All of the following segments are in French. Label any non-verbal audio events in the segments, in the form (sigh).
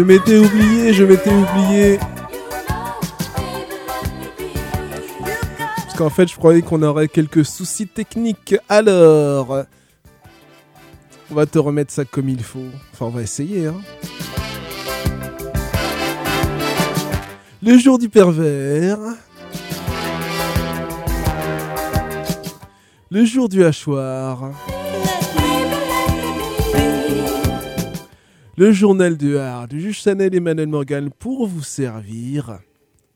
Je m'étais oublié, je m'étais oublié. Parce qu'en fait, je croyais qu'on aurait quelques soucis techniques. Alors, on va te remettre ça comme il faut. Enfin, on va essayer, hein. Le jour du pervers. Le jour du hachoir. Le journal de art du juge Chanel Emmanuel Morgan pour vous servir.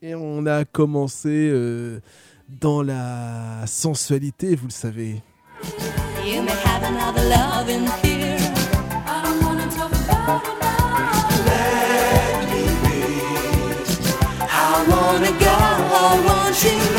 Et on a commencé euh, dans la sensualité, vous le savez. You.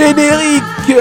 Générique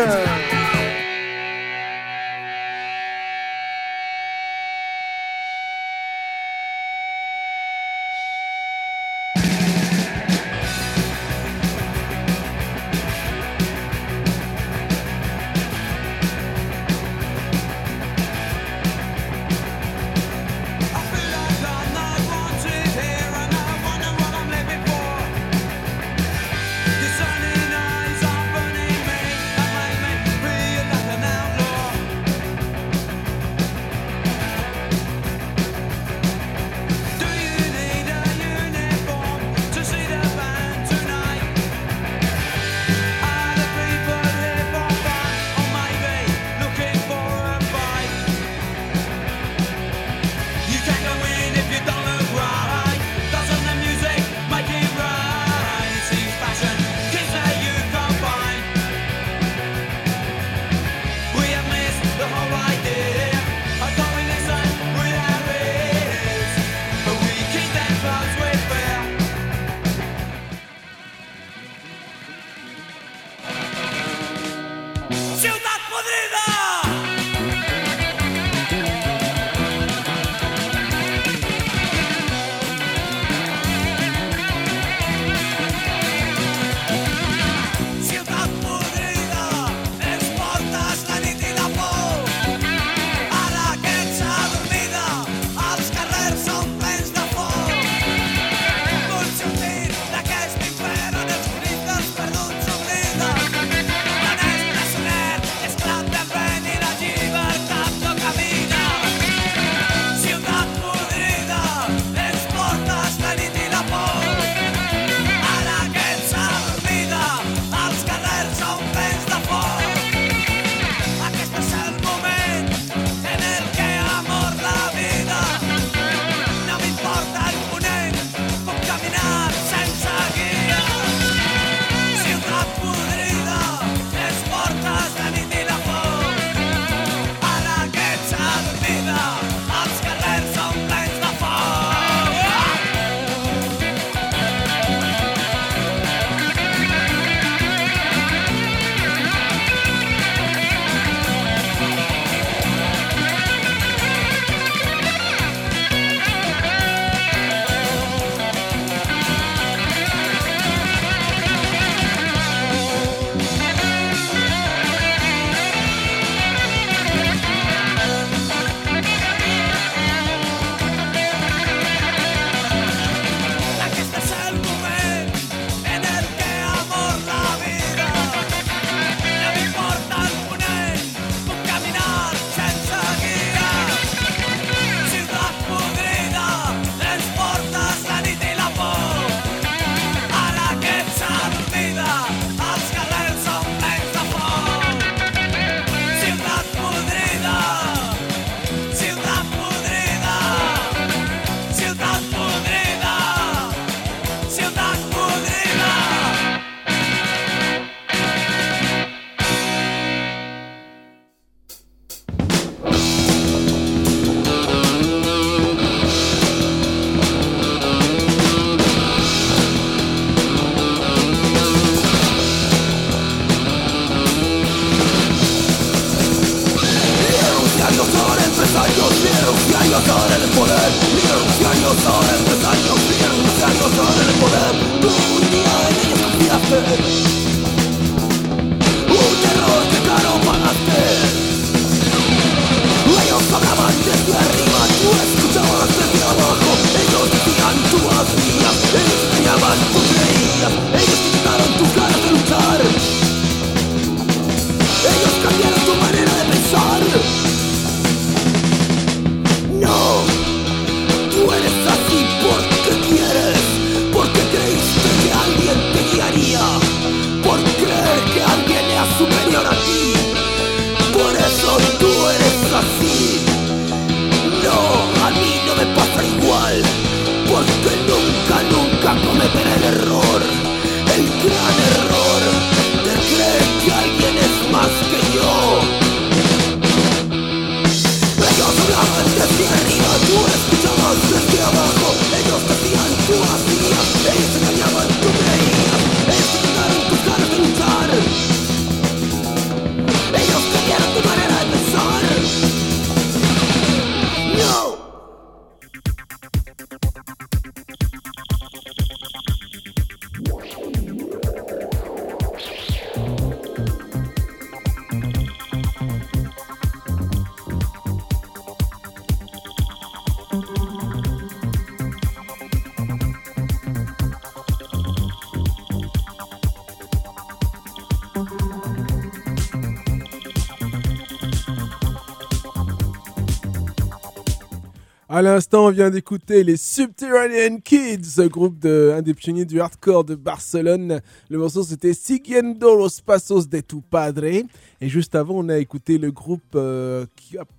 À l'instant, on vient d'écouter les Subterranean Kids, groupe de, un des pionniers du hardcore de Barcelone. Le morceau c'était Siguiendo los Pasos de tu Padre. Et juste avant, on a écouté le groupe euh,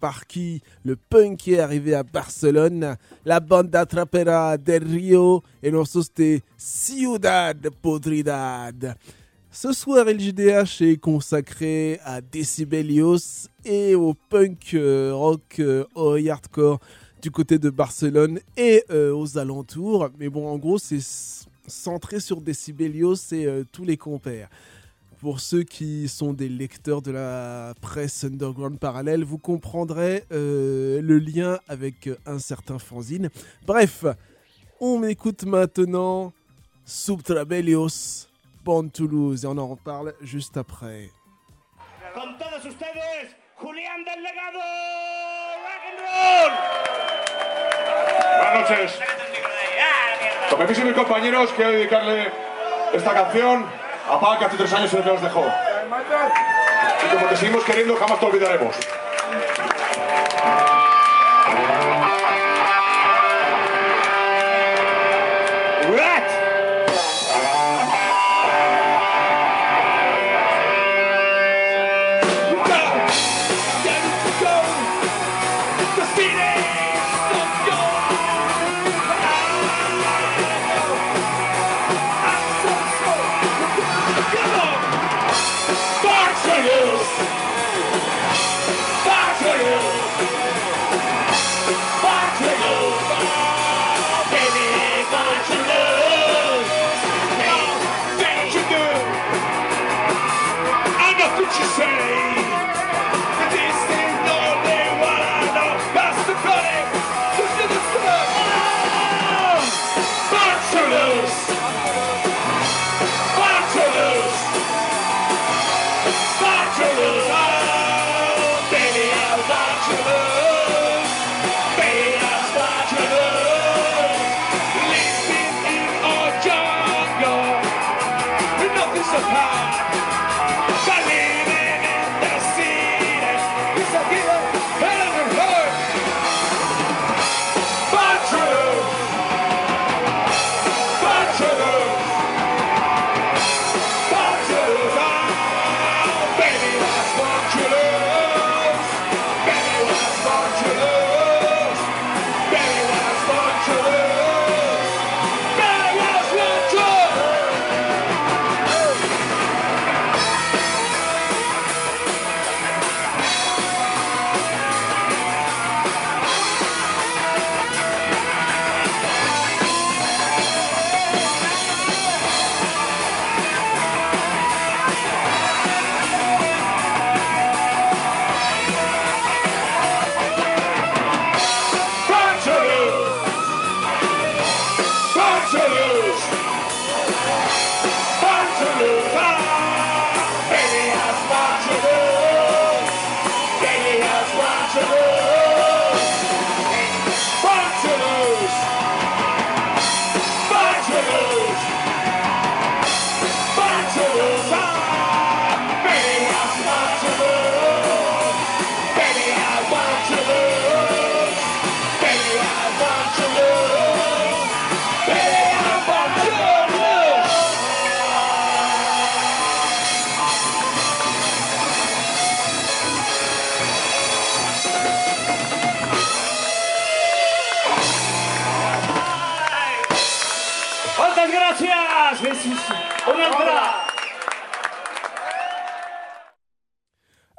par qui le punk est arrivé à Barcelone, la banda trapera del Rio. Et le morceau c'était Ciudad Podridad. Ce soir, LJDH est consacré à Decibelios et au punk euh, rock euh, au hardcore du côté de Barcelone et euh, aux alentours. Mais bon, en gros, c'est centré sur Decibelios et euh, tous les compères. Pour ceux qui sont des lecteurs de la presse underground parallèle, vous comprendrez euh, le lien avec un certain fanzine. Bref, on écoute maintenant Subtrabelios, Born Toulouse, et on en reparle juste après. Con todos ustedes, Julián del Legado. Rock. Buenas noches. Con permiso mis compañeros, quiero dedicarle esta canción a Pac, que hace tres años que nos dejó. Y como te seguimos queriendo, jamás te olvidaremos.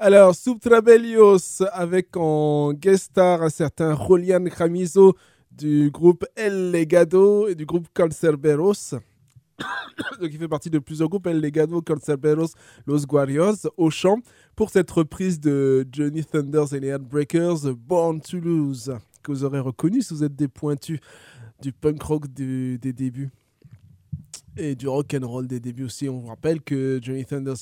Alors, Subtrabellios avec en guest star un certain Julian Camiso du groupe El Legado et du groupe Cancerberos. (coughs) Donc, il fait partie de plusieurs groupes El Legado, Cancerberos, Los Guarios au chant pour cette reprise de Johnny Thunders et les Heartbreakers, Born to Lose, que vous aurez reconnu si vous êtes des pointus du punk rock des débuts et du rock and roll des débuts aussi. On vous rappelle que Johnny Thunders,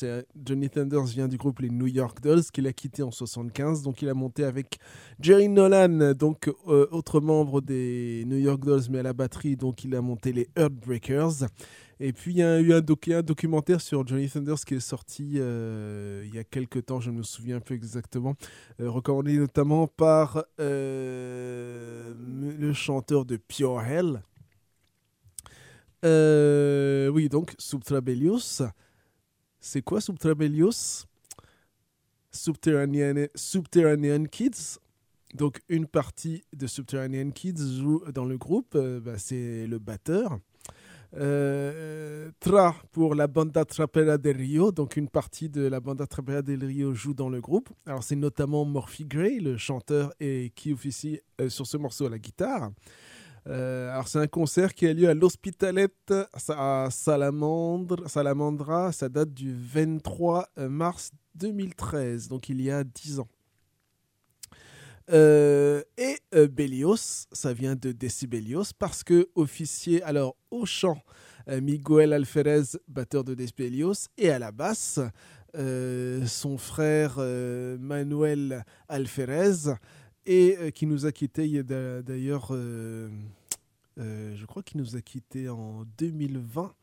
Johnny Thunders vient du groupe les New York Dolls qu'il a quitté en 75. Donc il a monté avec Jerry Nolan, donc euh, autre membre des New York Dolls, mais à la batterie. Donc il a monté les Heartbreakers. Et puis il y a eu un, docu- un documentaire sur Johnny Thunders qui est sorti euh, il y a quelques temps, je ne me souviens plus exactement, euh, recommandé notamment par le chanteur de Pure Hell. Euh, oui, donc Subtrabellius. C'est quoi Subtrabellius Subterranean, Subterranean Kids. Donc une partie de Subterranean Kids joue dans le groupe, euh, bah, c'est le batteur. Euh, Tra pour la banda Trapera del Rio, donc une partie de la banda Trapera del Rio joue dans le groupe. Alors c'est notamment Morphy Gray, le chanteur, et qui officie sur ce morceau à la guitare. Euh, alors c'est un concert qui a lieu à l'Hospitalet à Salamandre, Salamandra. Ça date du 23 mars 2013, donc il y a 10 ans. Euh, et euh, Bélios, ça vient de Decibelios parce que officier, alors au chant, euh, Miguel Alferez, batteur de Decibelios, et à la basse, euh, son frère euh, Manuel Alferez, et euh, qui nous a quittés d'ailleurs, euh, je crois qu'il nous a quittés en 2020.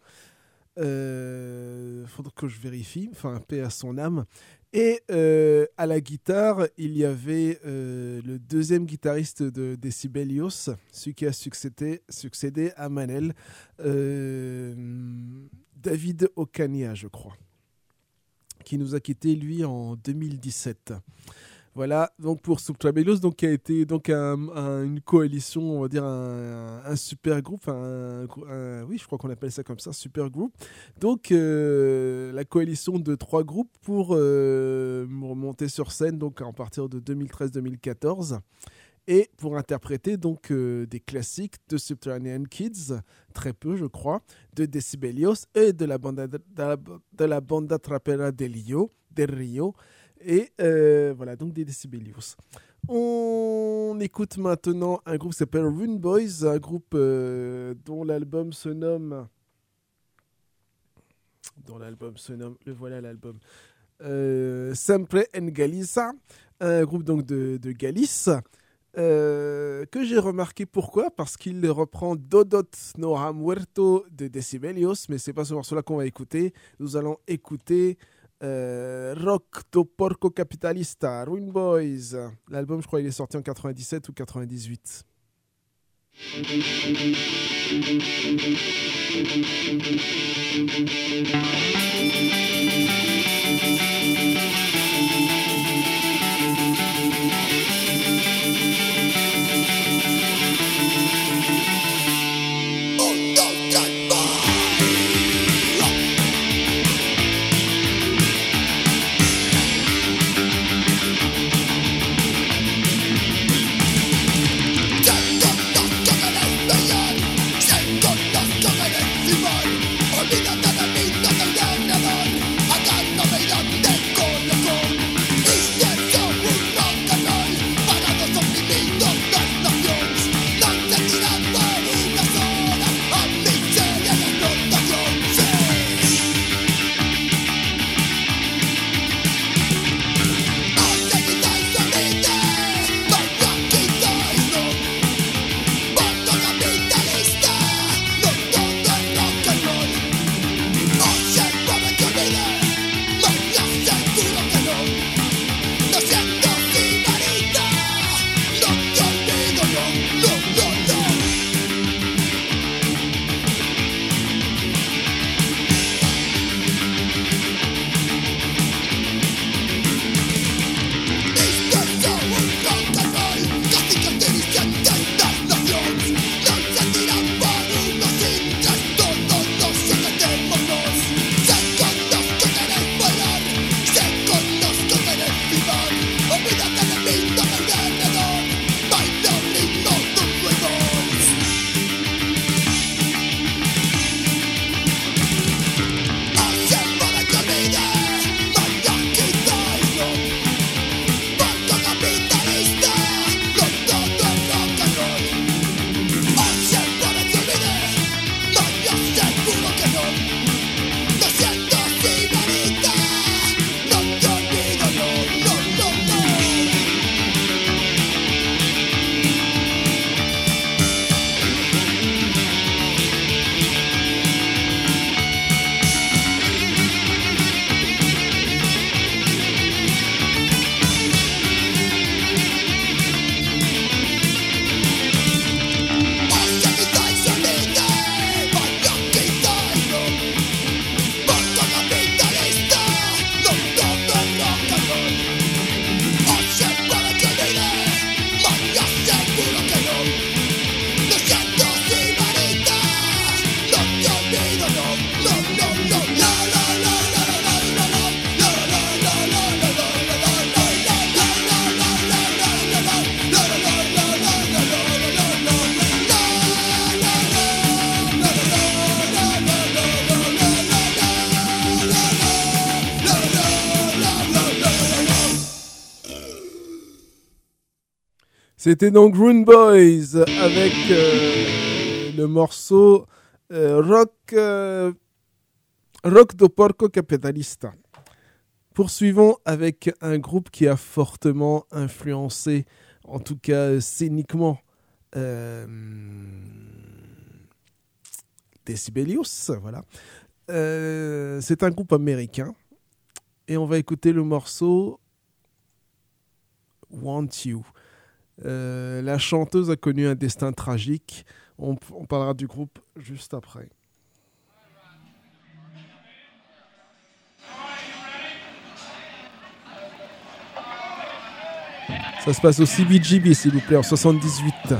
Euh, faudra que je vérifie, enfin, paix à son âme. Et euh, à la guitare, il y avait euh, le deuxième guitariste de Decibelios, celui qui a succédé, succédé à Manel, David Ocania, je crois, qui nous a quitté lui en 2017. Voilà, donc pour Subtrabellos, donc qui a été donc un- un- une coalition, on va dire un, super groupe, oui, je crois qu'on appelle ça comme ça, super groupe. Donc euh, la coalition de trois groupes pour euh, remonter sur scène donc à partir de 2013-2014 et pour interpréter donc euh, des classiques de Subterranean Kids, très peu je crois, de Decibelios et de la banda de la, de la del Rio, del Rio et euh, voilà donc des Decibelios. On écoute maintenant un groupe qui s'appelle Rune Boys, un groupe euh, dont l'album se nomme dont l'album se nomme, le voilà l'album, euh, Sempre en Galiza, un groupe donc de, de Galice, euh, que j'ai remarqué pourquoi, parce qu'il reprend Dodot no ha muerto de Decibelios, mais c'est pas ce morceau-là qu'on va écouter. Nous allons écouter euh, Rock do Porco Capitalista, Ruin Boys. L'album, je crois, il est sorti en 97 ou 98. C'était donc Rune Boys avec euh, le morceau euh, Rock, euh, do Porco Capitalista. Poursuivons avec un groupe qui a fortement influencé, en tout cas scéniquement, Decibelius. Voilà. C'est un groupe américain. Et on va écouter le morceau Want You. Euh, la chanteuse a connu un destin tragique. On, on parlera du groupe juste après. Ça se passe au CBGB, s'il vous plaît, en 78.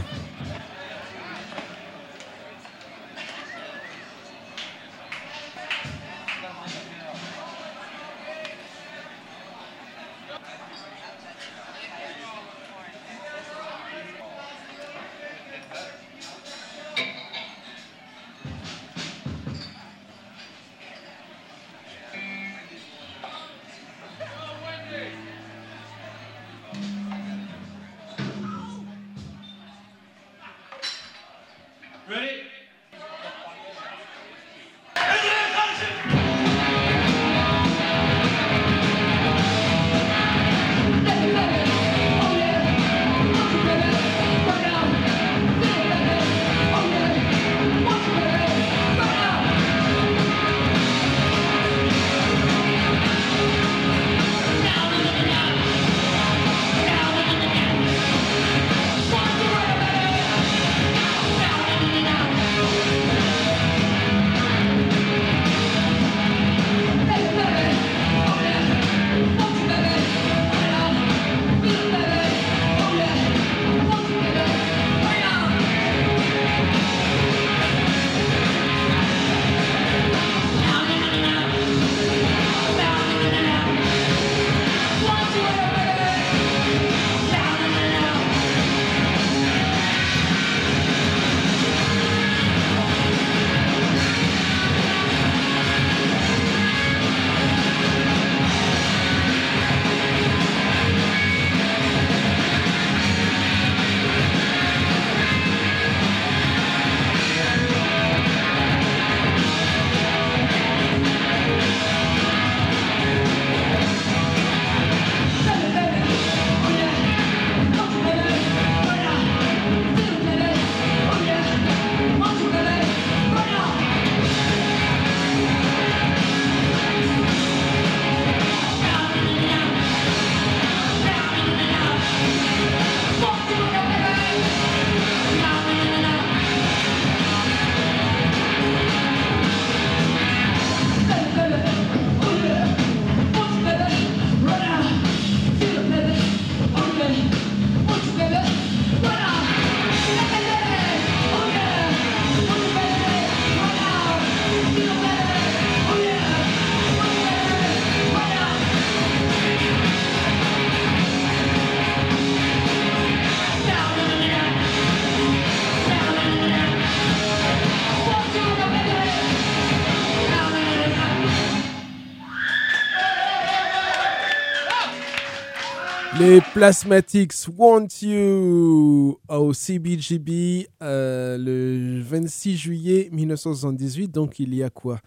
Plasmatics Want You au CBGB euh, le 26 juillet 1978, donc il y a quoi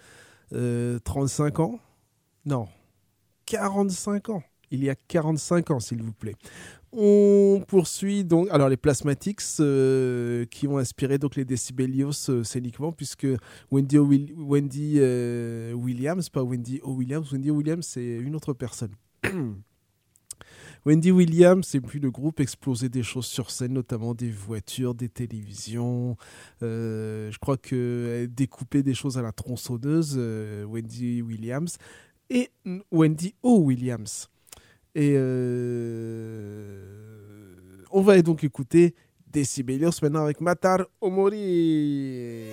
euh, 35 ans? Non, 45 ans. Il y a 45 ans, s'il vous plaît. On poursuit donc alors les Plasmatics euh, qui ont inspiré donc les Decibelios euh, scéniquement puisque Wendy, euh, Williams, pas Wendy O. Williams, Wendy. Williams c'est une autre personne. (clears throat) Wendy Williams et puis le groupe explosait des choses sur scène, notamment des voitures, des télévisions. Euh, je crois qu'elle découpait des choses à la tronçonneuse, euh, Wendy Williams, et Wendy O. Williams. Et euh, on va donc écouter Decibelios maintenant avec Matar Omori.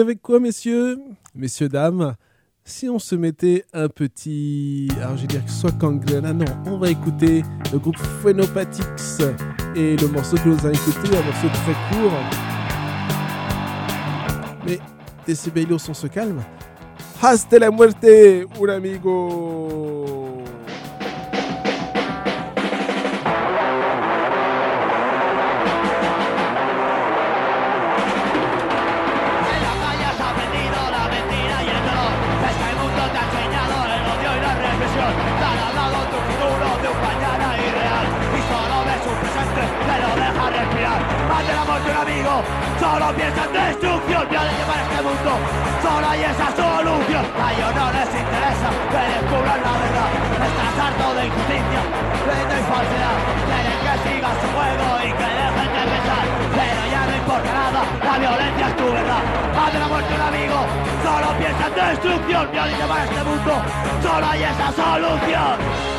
Avec quoi, messieurs? Messieurs, dames Si on se mettait un petit. Alors, je vais dire que soit Kangrena, non, on va écouter le groupe Phenopathics et le morceau que nous avons écouté, un morceau très court. Mais Decibelos, on se calme. Hasta la muerte, un amigo solo piensa en destrucción. Viole llevar este mundo, solo hay esa solución. A ellos no les interesa que descubran la verdad. Estás harto de injusticia, de y falsedad. Quieren que sigas su juego y que dejen de pensar. Pero ya no importa nada, la violencia es tu verdad. Ante la muerte un amigo, solo piensa en destrucción. Viole llevar este mundo, solo hay esa solución.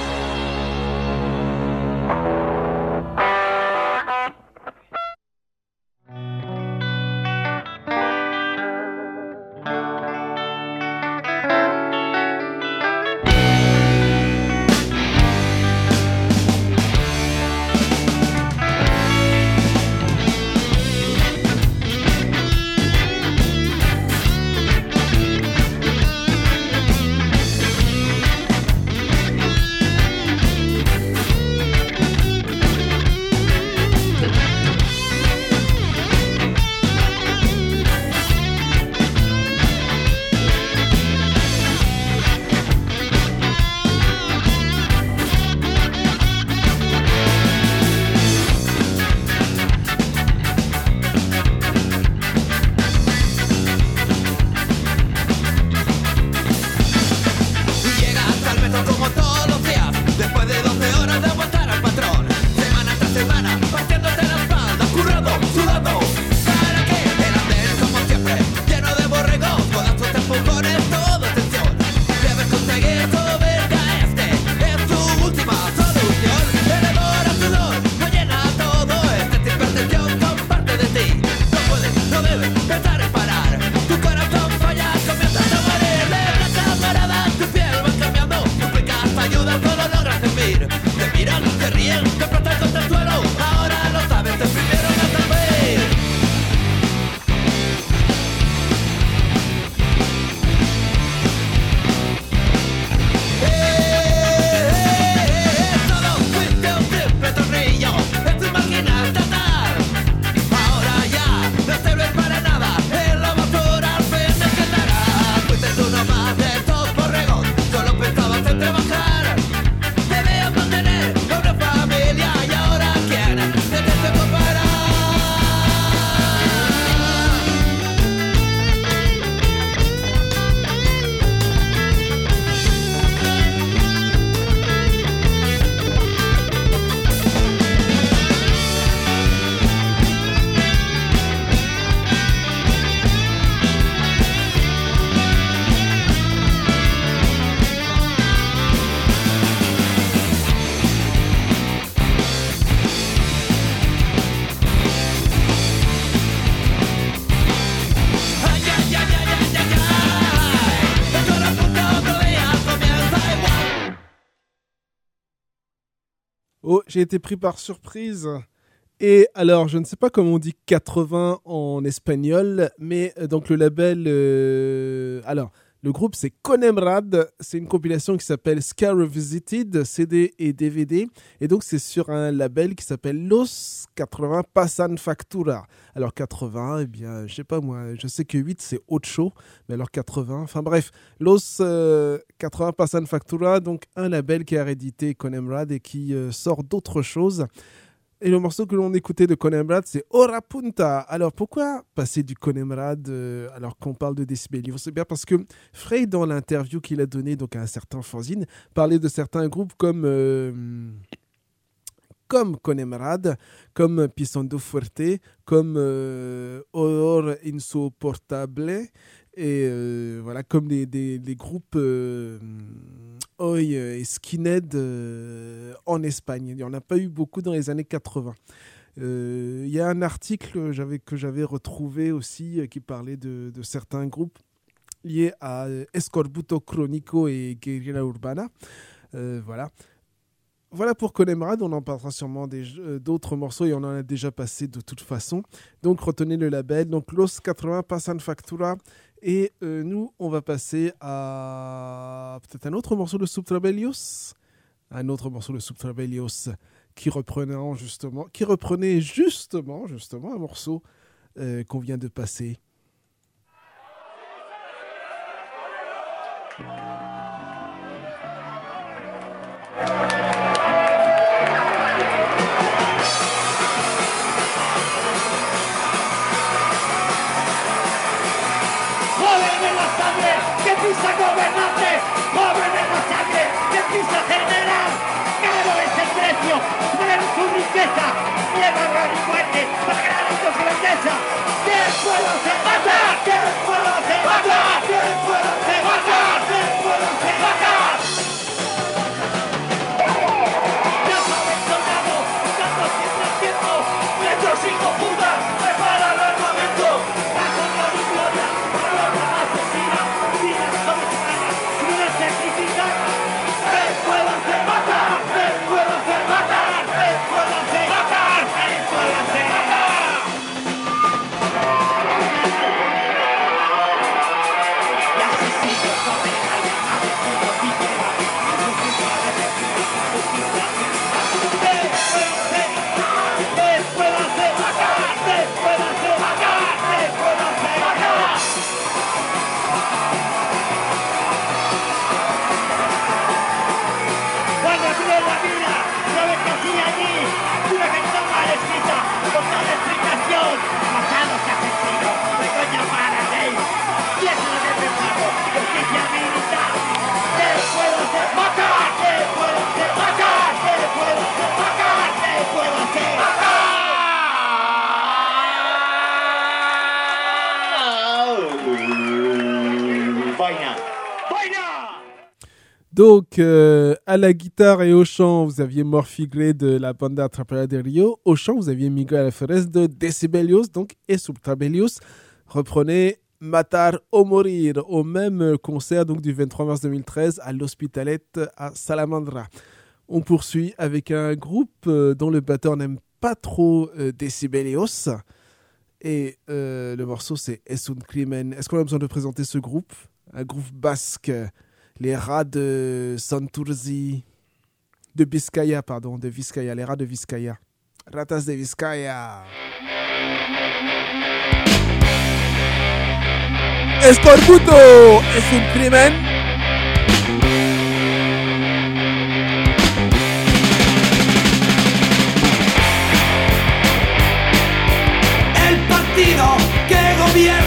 J'ai été pris par surprise. Et alors, je ne sais pas comment on dit 80 en espagnol, mais euh, donc le label. euh, alors, le groupe c'est Conemrad. C'est une compilation qui s'appelle Scar Revisited, CD et DVD. Et donc, c'est sur un label qui s'appelle Los 80 Pasan Factura. Alors, 80, eh bien, je sais pas moi, je sais que 8 c'est autre chose, mais alors 80, enfin bref, Los euh, 80 Pasan Factura, donc un label qui a réédité Conemrad et qui euh, sort d'autres choses. Et le morceau que l'on écoutait de Conemrad, c'est Ora Punta. Alors pourquoi passer du Conemrad euh, alors qu'on parle de Decibelios C'est bien parce que Frey, dans l'interview qu'il a donnée à un certain fanzine, parlait de certains groupes comme, euh, comme Conemrad, comme Pisando Fuerte, comme euh, Horror Insoportable, et euh, voilà, comme des, des- groupes euh, Oi et Skinhead euh, en Espagne. Il n'y en a pas eu beaucoup dans les années 80. Euh, Il y a un article que j'avais retrouvé aussi qui parlait de, de certains groupes liés à Escorbuto Chronico et Guerrilla Urbana. Voilà. Voilà pour Conemrad, on en parlera sûrement d'autres morceaux et on en a déjà passé de toute façon. Donc retenez le label, donc Los 80 Pasan Factura. Et euh, nous, on va passer à peut-être un autre morceau de Subtrabellios. Un autre morceau de Subtrabellios qui reprenait justement, qui reprenait justement, justement un morceau euh, qu'on vient de passer. de Barrón pueblo se mata! ¡Del pueblo se mata! Pueblo se! Donc, euh, à la guitare et au chant, vous aviez Gray de la banda Atrapera de Rio. Au chant, vous aviez Miguel Alferez de Decibelios, donc, et. Reprenez Matar o Morir au même concert donc, du 23 mars 2013 à l'Hospitalet à Salamandra. On poursuit avec un groupe euh, dont le batteur n'aime pas trop euh, Decibelios. Et le morceau, c'est Es un crimen. Est-ce qu'on a besoin de présenter ce groupe? Un groupe basque les rats de Santurzi, de Vizcaya, pardon, de Vizcaya, les rats de Vizcaya. Ratas de Vizcaya. Escorbuto es un crimen. el partido que gobierna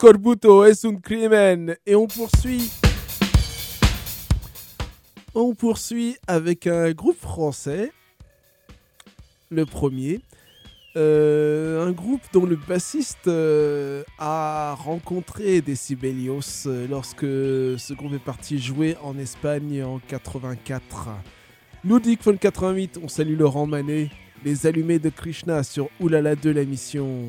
Escorbuto es un crimen. Et on poursuit. On poursuit avec un groupe français. Le premier. Euh, un groupe dont le bassiste euh, a rencontré Decibelios euh, lorsque ce groupe est parti jouer en Espagne en 84. Ludwig von 88, on salue Laurent Manet, les allumés de Krishna sur Oulala 2 la mission.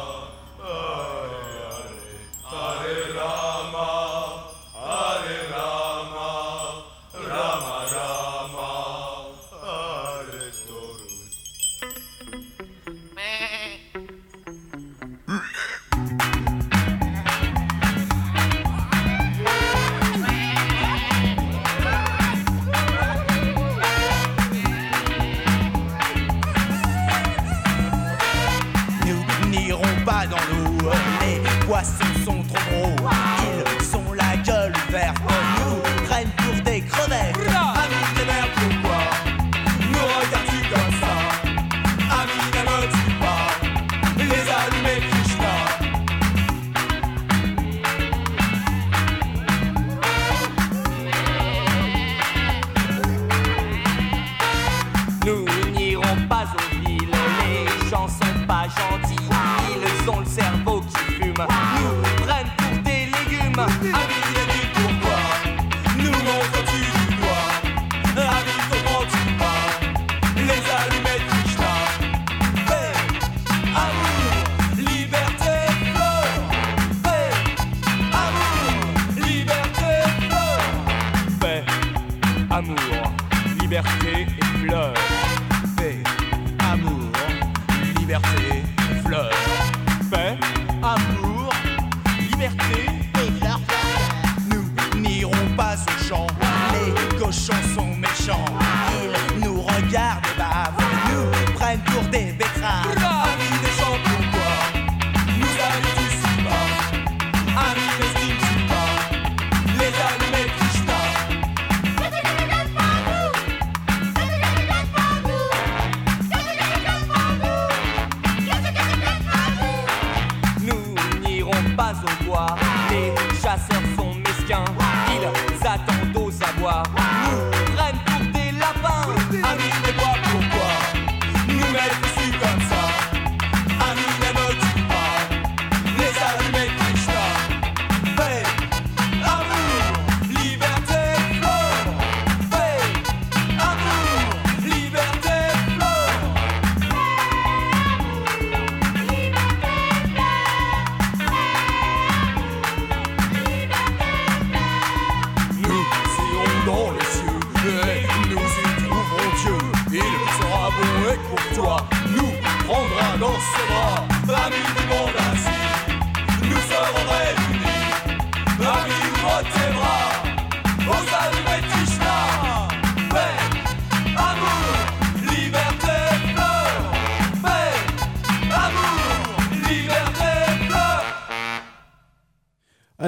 n'irons pas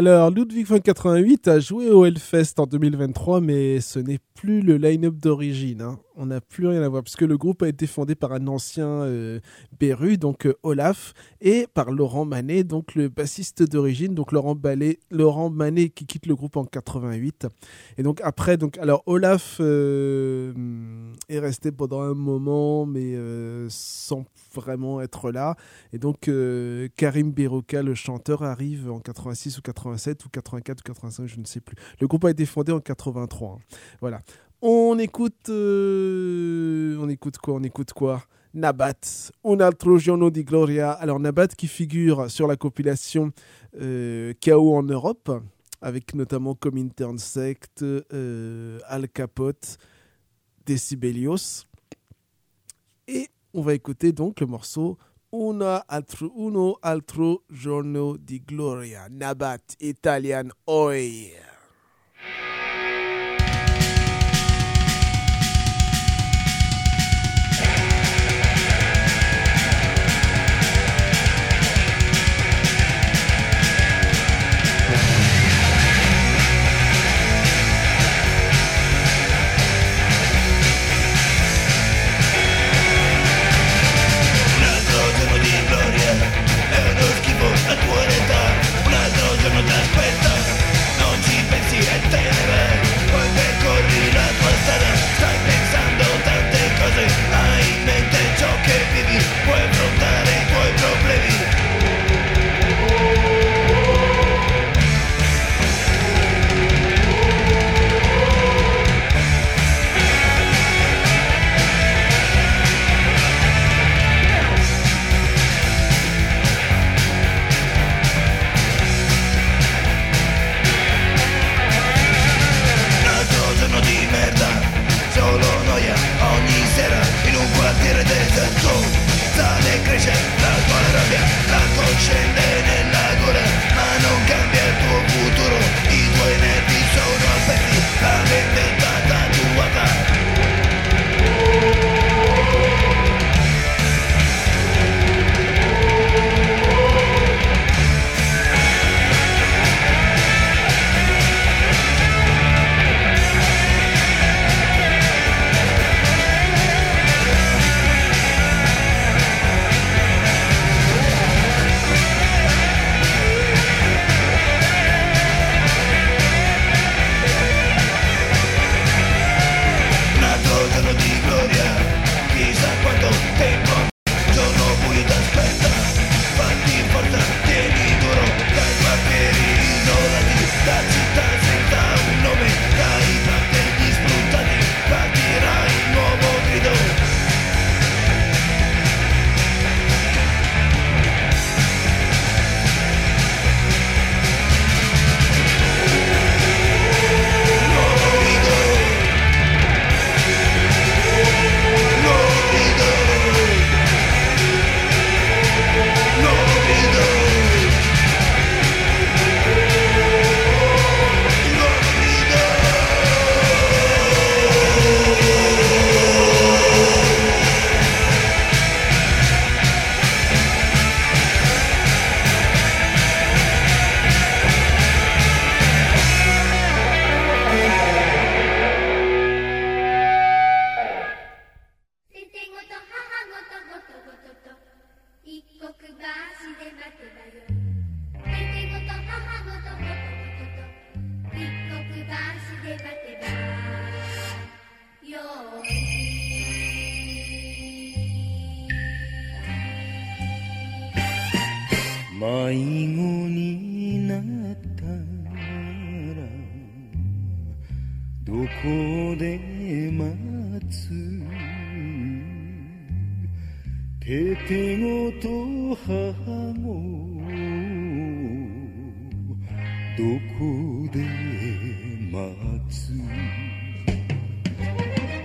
Alors, Ludwig von 88 a joué au Hellfest en 2023, mais ce n'est plus le line-up d'origine. hein. On n'a plus rien à voir, puisque le groupe a été fondé par un ancien euh, donc euh, Olaf, et par Laurent Manet, donc le bassiste d'origine, donc Laurent, Ballet, Laurent Manet qui quitte le groupe en 88. Et donc après, donc, alors Olaf euh, est resté pendant un moment, mais euh, sans vraiment être là. Et donc Karim Beroka, le chanteur, arrive en 86 ou 87 ou 84 ou 85, je ne sais plus. Le groupe a été fondé en 83. hein. Voilà. On écoute, euh, on écoute quoi On écoute quoi? Nabat, un altro giorno di gloria. Alors Nabat qui figure sur la compilation euh, Chaos en Europe, avec notamment comme Intern Sect, euh, Al Capote, Decibelios. Et on va écouter donc le morceau Una altro, Uno altro giorno di gloria. Nabat, Italian Oi.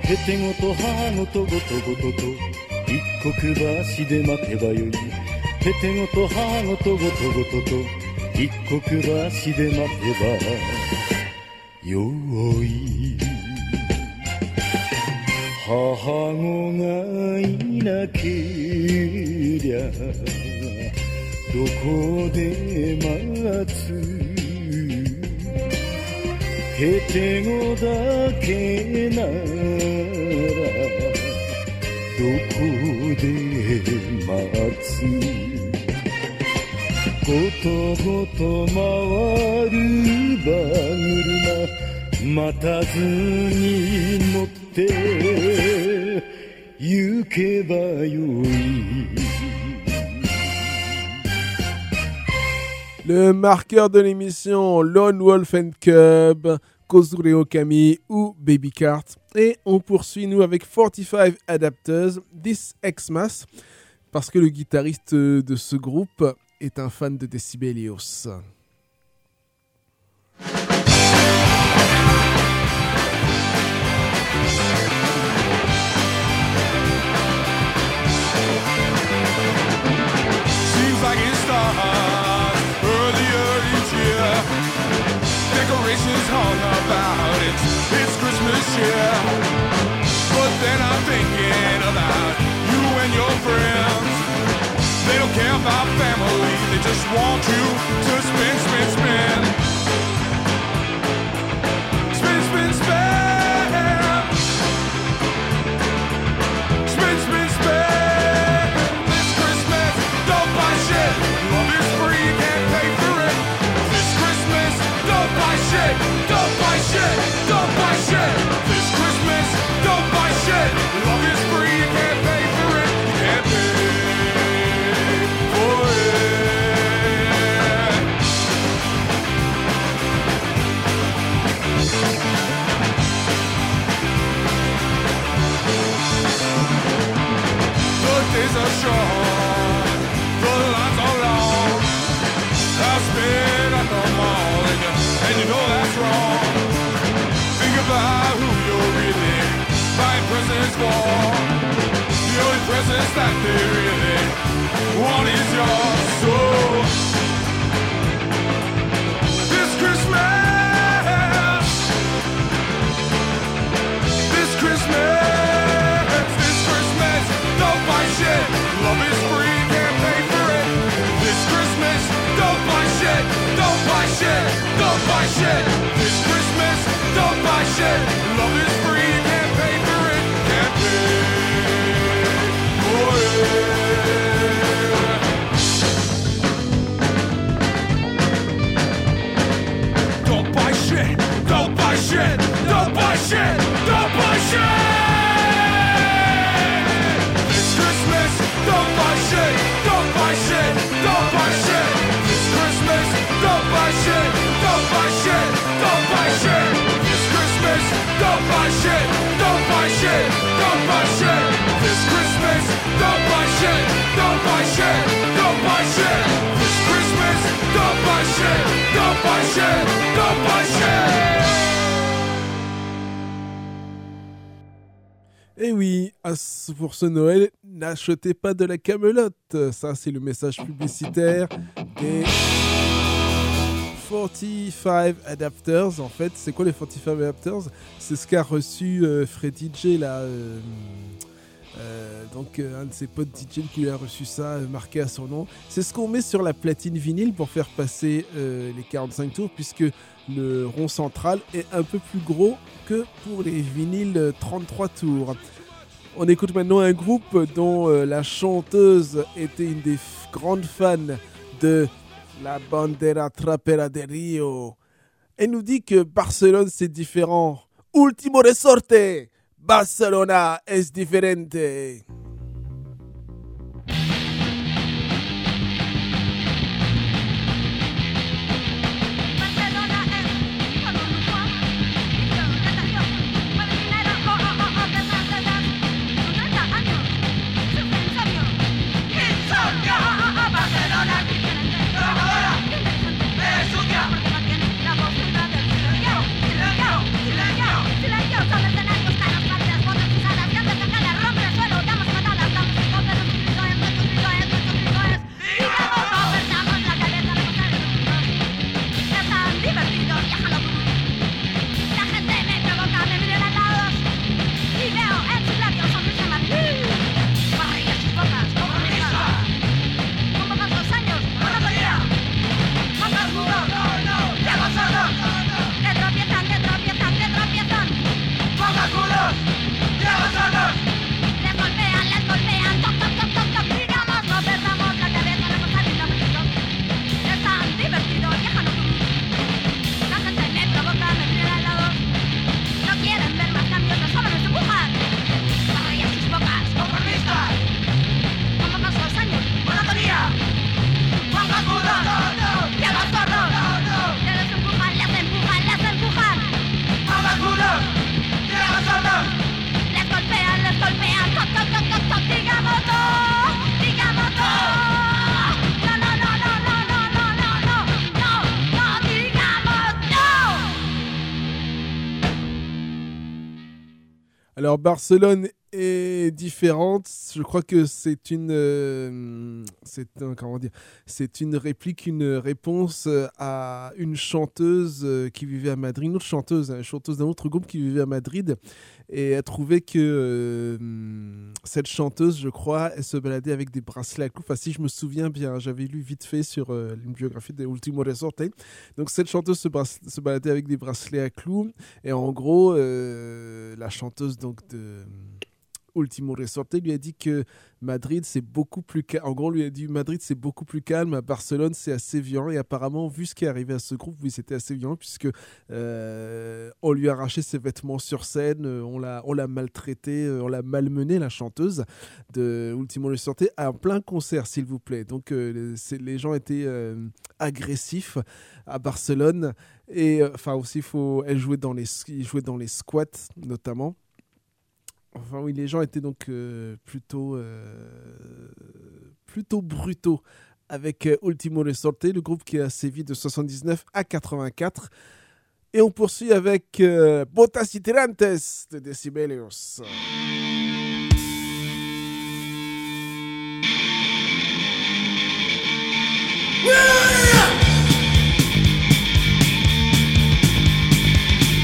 ててごと母ごとごとごとと一刻橋で待てばよいててごと母ごとごとごとと一刻橋で待てばよい母子がいなけりゃどこで待つへてごだけならどこで待つごとごと回る馬車待たずに乗って行けばよい Le marqueur de l'émission Lone Wolf and Cub, Kozure Okami ou Baby Cart. Et on poursuit nous avec 45 Adapters, This Xmas, parce que le guitariste de ce groupe est un fan de Decibelios. Christmas cheer. But then I'm thinking about you and your friends. They don't care about family. They just want you to spin, spin. Spin, that really want is yours. So this Christmas, this Christmas, this Christmas, don't buy shit. Love is free, can't pay for it. This Christmas, don't buy shit. Don't buy shit. Don't buy shit. This Christmas, don't buy shit. Love is Et oui, à ce- pour ce Noël, n'achetez pas de la camelote. Ça, c'est le message publicitaire des 45 Adapters. En fait, c'est quoi les 45 Adapters? C'est ce qu'a reçu euh, Freddy J là. euh, euh, donc euh, un de ses potes DJ qui a reçu ça euh, marqué à son nom. C'est ce qu'on met sur la platine vinyle pour faire passer les 45 tours puisque le rond central est un peu plus gros que pour les vinyles euh, 33 tours. On écoute maintenant un groupe dont la chanteuse était une des grandes fans de la bandera trapera de Rio. Elle nous dit que Barcelone c'est différent. Ultimo resorte, Barcelona es diferente. Alors Barcelone est différente. Je crois que c'est une, euh, comment dire, c'est une réplique, une réponse euh, à une chanteuse euh, qui vivait à Madrid, une autre chanteuse, une chanteuse d'un autre groupe qui vivait à Madrid, et elle trouvait que euh, cette chanteuse, je crois, elle se baladait avec des bracelets à clous. Enfin, si je me souviens bien, j'avais lu vite fait sur euh, une biographie de Ultimo Resorte. Donc cette chanteuse se, se baladait avec des bracelets à clous. Et en gros, la chanteuse donc de Ultimo Resorte lui a dit que Madrid c'est beaucoup plus calme. En gros, lui a dit Madrid c'est beaucoup plus calme, à Barcelone c'est assez violent. Et apparemment, vu ce qui est arrivé à ce groupe, oui, c'était assez violent puisque euh, on lui a arraché ses vêtements sur scène, euh, on l'a, maltraité, euh, on l'a malmené la chanteuse de Ultimo Resorte à plein concert, s'il vous plaît. Donc les, gens étaient agressifs à Barcelone et enfin aussi, faut, elle jouait dans les, ils jouaient dans les squats notamment. Enfin oui, les gens étaient donc euh, plutôt, euh, plutôt brutaux avec euh, Ultimo Resorte, le groupe qui a sévi de 79 à 84. Et on poursuit avec euh, Botas y Tirantes de Decibelios.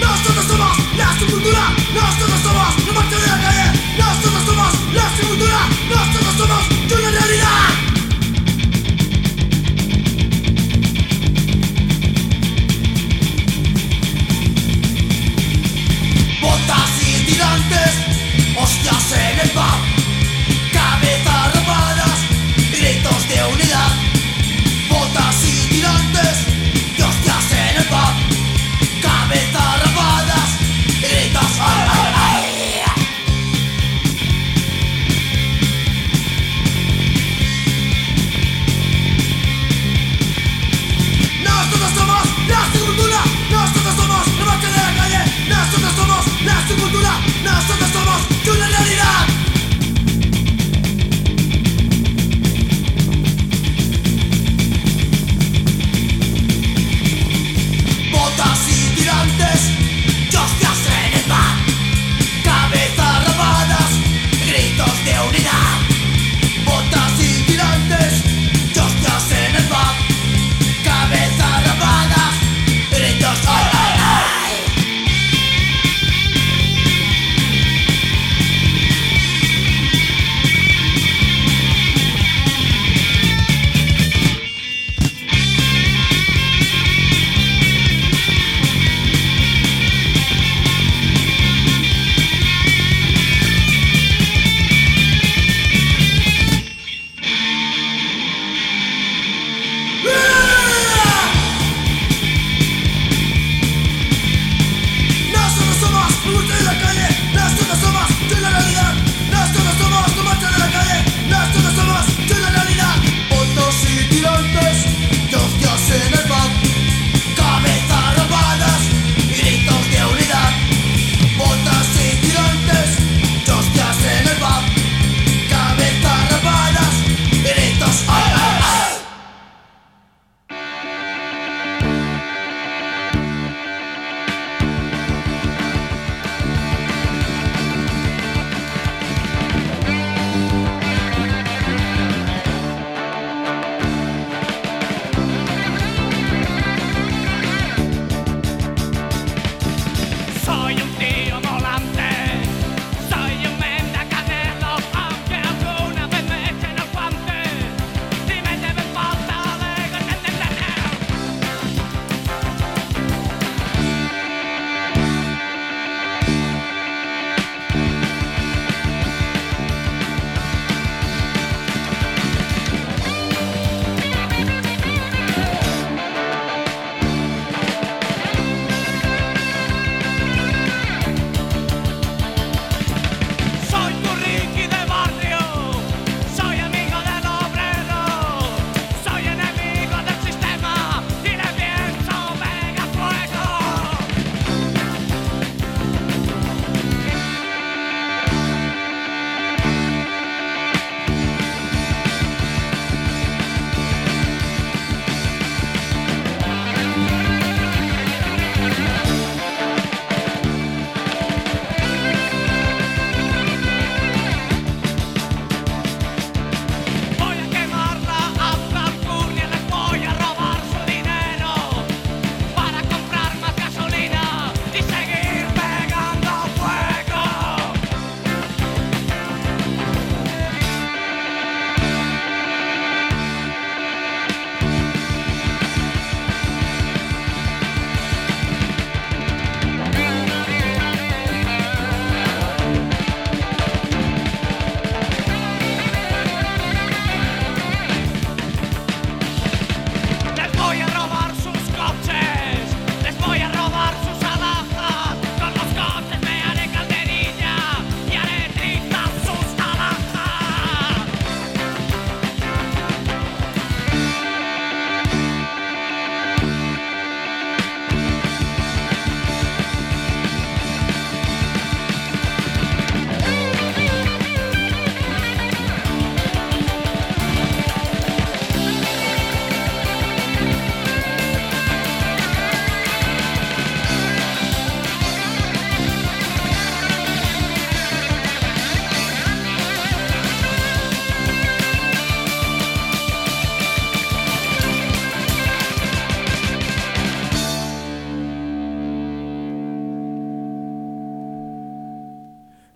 Nosotros somos la subcultura, nosotros somos das Seelenbad Just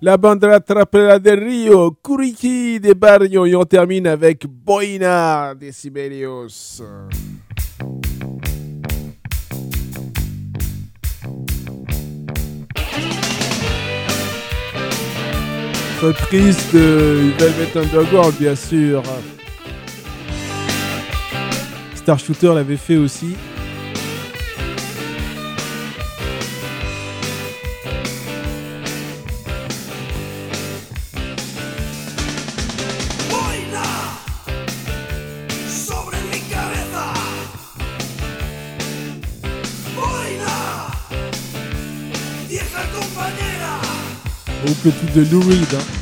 La bande rattrapera del Rio, Kuriki des Barrio et on termine avec Boina des Sibelius. Reprise de Velvet Underground, bien sûr. Star Shooter l'avait fait aussi. le titre de Lou hein.